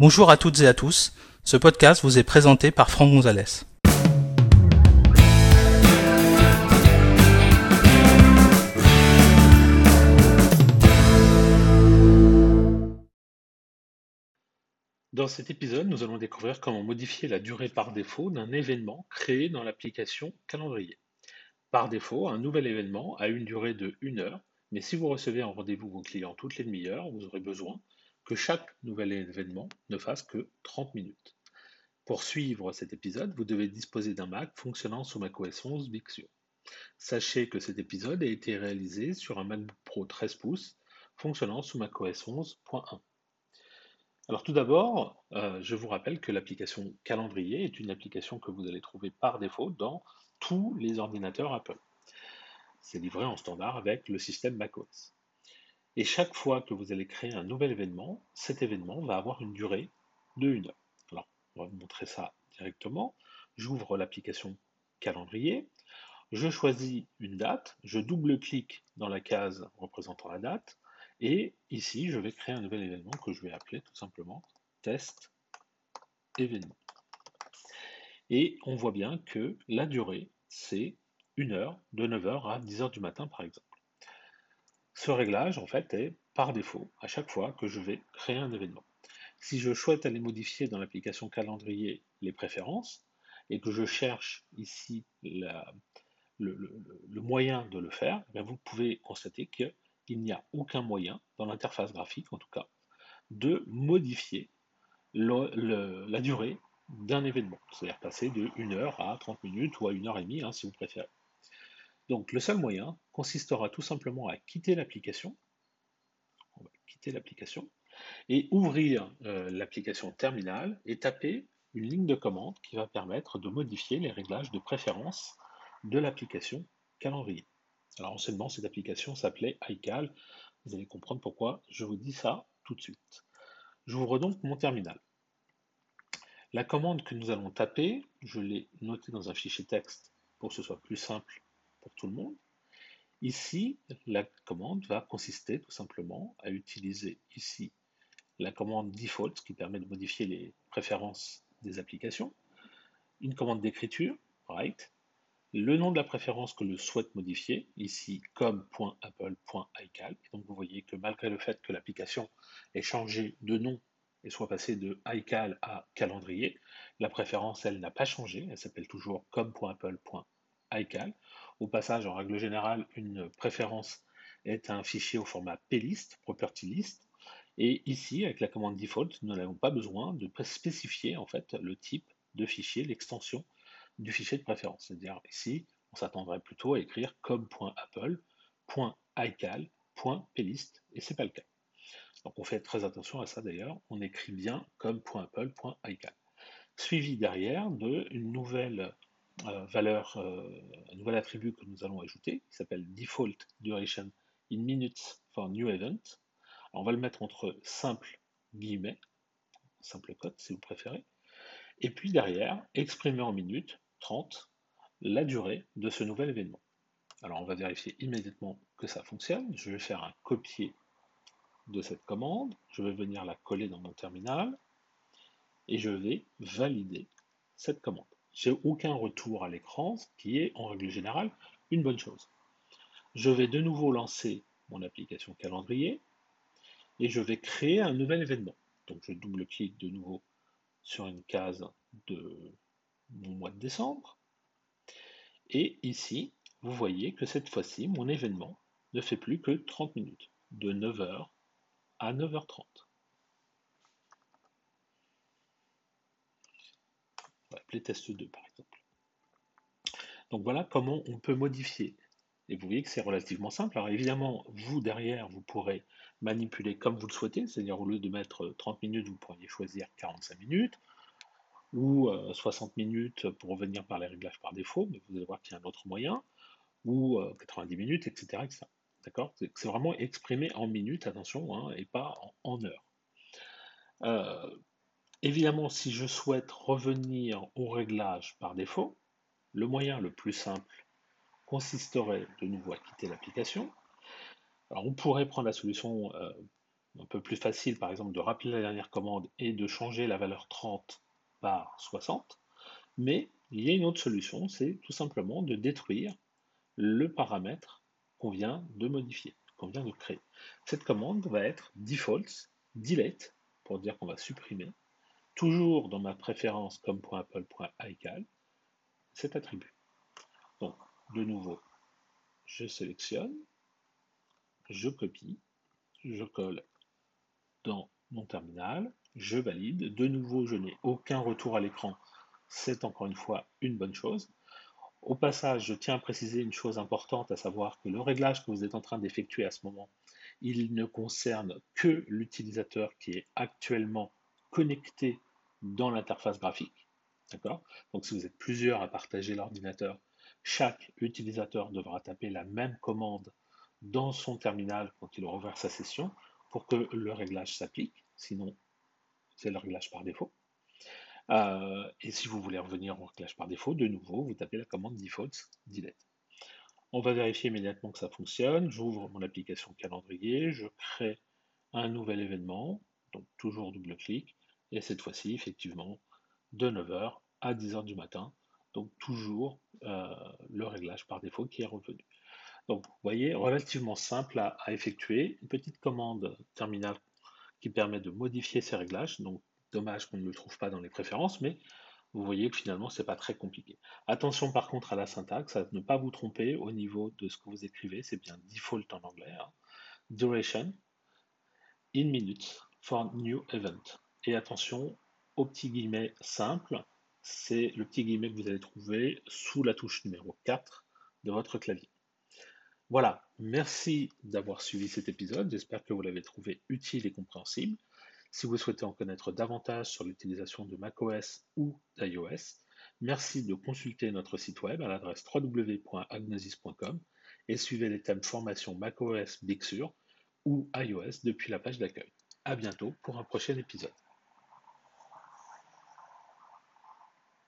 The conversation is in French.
Bonjour à toutes et à tous, ce podcast vous est présenté par Franck Gonzalez. Dans cet épisode, nous allons découvrir comment modifier la durée par défaut d'un événement créé dans l'application Calendrier. Par défaut, un nouvel événement a une durée de 1 heure, mais si vous recevez un rendez-vous vos clients toutes les demi-heures, vous aurez besoin que chaque nouvel événement ne fasse que 30 minutes. Pour suivre cet épisode, vous devez disposer d'un Mac fonctionnant sous macOS 11 Big. Sachez que cet épisode a été réalisé sur un MacBook Pro 13 pouces fonctionnant sous macOS 11.1. Alors tout d'abord, euh, je vous rappelle que l'application Calendrier est une application que vous allez trouver par défaut dans tous les ordinateurs Apple. C'est livré en standard avec le système macOS. Et chaque fois que vous allez créer un nouvel événement, cet événement va avoir une durée de 1 heure. Alors, on va vous montrer ça directement. J'ouvre l'application Calendrier, je choisis une date, je double-clique dans la case représentant la date, et ici, je vais créer un nouvel événement que je vais appeler tout simplement test événement. Et on voit bien que la durée, c'est une heure, de 9h à 10h du matin par exemple. Ce réglage, en fait, est par défaut à chaque fois que je vais créer un événement. Si je souhaite aller modifier dans l'application calendrier les préférences et que je cherche ici le, moyen de le faire, eh vous pouvez constater que il n'y a aucun moyen, dans l'interface graphique en tout cas, de modifier la durée d'un événement, c'est-à-dire passer de 1 heure à 30 minutes ou à 1 heure et demie hein, si vous préférez. Donc le seul moyen consistera tout simplement à quitter l'application, quitter l'application, et ouvrir euh, l'application terminale et taper une ligne de commande qui va permettre de modifier les réglages de préférence de l'application calendrier. Alors anciennement, cette application s'appelait iCal. Vous allez comprendre pourquoi je vous dis ça tout de suite. J'ouvre donc mon terminal. La commande que nous allons taper, je l'ai notée dans un fichier texte pour que ce soit plus simple tout le monde. Ici, la commande va consister tout simplement à utiliser ici la commande default qui permet de modifier les préférences des applications, une commande d'écriture, write, le nom de la préférence que je souhaite modifier, ici com.apple.iCal. Donc vous voyez que malgré le fait que l'application ait changé de nom et soit passée de iCal à calendrier, la préférence, elle, n'a pas changé, elle s'appelle toujours com.apple.iCal. Au passage, en règle générale, une préférence est un fichier au format plist, property list, et ici, avec la commande default, nous n'avons pas besoin de spécifier en fait le type de fichier, l'extension du fichier de préférence. C'est-à-dire ici, on s'attendrait plutôt à écrire com.apple.ical.plist et c'est pas le cas. Donc on fait très attention à ça d'ailleurs, on écrit bien com.apple.ical. Suivi derrière de une nouvelle valeur, euh, un nouvel attribut que nous allons ajouter, qui s'appelle default duration in minutes for new event. on va le mettre entre simple guillemets, simple code si vous préférez, et puis derrière, exprimer en minutes 30 la durée de ce nouvel événement. Alors on va vérifier immédiatement que ça fonctionne. Je vais faire un copier de cette commande, je vais venir la coller dans mon terminal et je vais valider cette commande. J'ai aucun retour à l'écran, ce qui est en règle générale une bonne chose. Je vais de nouveau lancer mon application calendrier et je vais créer un nouvel événement. Donc je double-clique de nouveau sur une case de mon mois de décembre. Et ici, vous voyez que cette fois-ci, mon événement ne fait plus que 30 minutes, de 9h à 9h30. Appeler test 2 par exemple. Donc voilà comment on peut modifier. Et vous voyez que c'est relativement simple. Alors évidemment, vous derrière, vous pourrez manipuler comme vous le souhaitez, c'est-à-dire au lieu de mettre 30 minutes, vous pourriez choisir 45 minutes ou 60 euh, minutes pour revenir par les réglages par défaut, mais vous allez voir qu'il y a un autre moyen, ou 90 euh, minutes, etc. D'accord? C'est vraiment exprimé en minutes, attention, hein, et pas en, heures. Euh, évidemment, si je souhaite revenir au réglage par défaut, le moyen le plus simple consisterait de nouveau à quitter l'application. On pourrait prendre la solution un peu plus facile, par exemple, de rappeler la dernière commande et de changer la valeur 30 par 60. Mais il y a une autre solution, c'est tout simplement de détruire le paramètre qu'on vient de modifier, qu'on vient de créer. Cette commande va être defaults delete, pour dire qu'on va supprimer, toujours dans ma préférence comme.apple.ical, cet attribut. Donc, de nouveau, je sélectionne, je copie, je colle dans mon terminal, je valide. De nouveau, je n'ai aucun retour à l'écran. C'est encore une fois une bonne chose. Au passage, je tiens à préciser une chose importante, à savoir que le réglage que vous êtes en train d'effectuer à ce moment, il ne concerne que l'utilisateur qui est actuellement connecté dans l'interface graphique. D'accord? Donc si vous êtes plusieurs à partager l'ordinateur, chaque utilisateur devra taper la même commande dans son terminal quand il aura ouvert sa session pour que le réglage s'applique. Sinon, c'est le réglage par défaut. Euh, et si vous voulez revenir au réglage par défaut, de nouveau, vous tapez la commande defaults delete. On va vérifier immédiatement que ça fonctionne. J'ouvre mon application calendrier, je crée un nouvel événement, donc toujours double-clic, et cette fois-ci, effectivement, de 9h à 10h du matin, donc toujours euh, le réglage par défaut qui est revenu. Donc, vous voyez, relativement simple à, effectuer. Une petite commande terminale qui permet de modifier ces réglages. Donc, dommage qu'on ne le trouve pas dans les préférences, mais vous voyez que finalement, ce n'est pas très compliqué. Attention par contre à la syntaxe, à ne pas vous tromper au niveau de ce que vous écrivez. C'est bien default en anglais. Hein. Duration in minutes for new event. Et attention au petit guillemet simple. C'est le petit guillemet que vous allez trouver sous la touche numéro 4 de votre clavier. Voilà, merci d'avoir suivi cet épisode. J'espère que vous l'avez trouvé utile et compréhensible. Si vous souhaitez en connaître davantage sur l'utilisation de macOS ou d'iOS, merci de consulter notre site web à l'adresse www.agnosis.com et suivez les thèmes formation macOS Big Sur ou iOS depuis la page d'accueil. À bientôt pour un prochain épisode.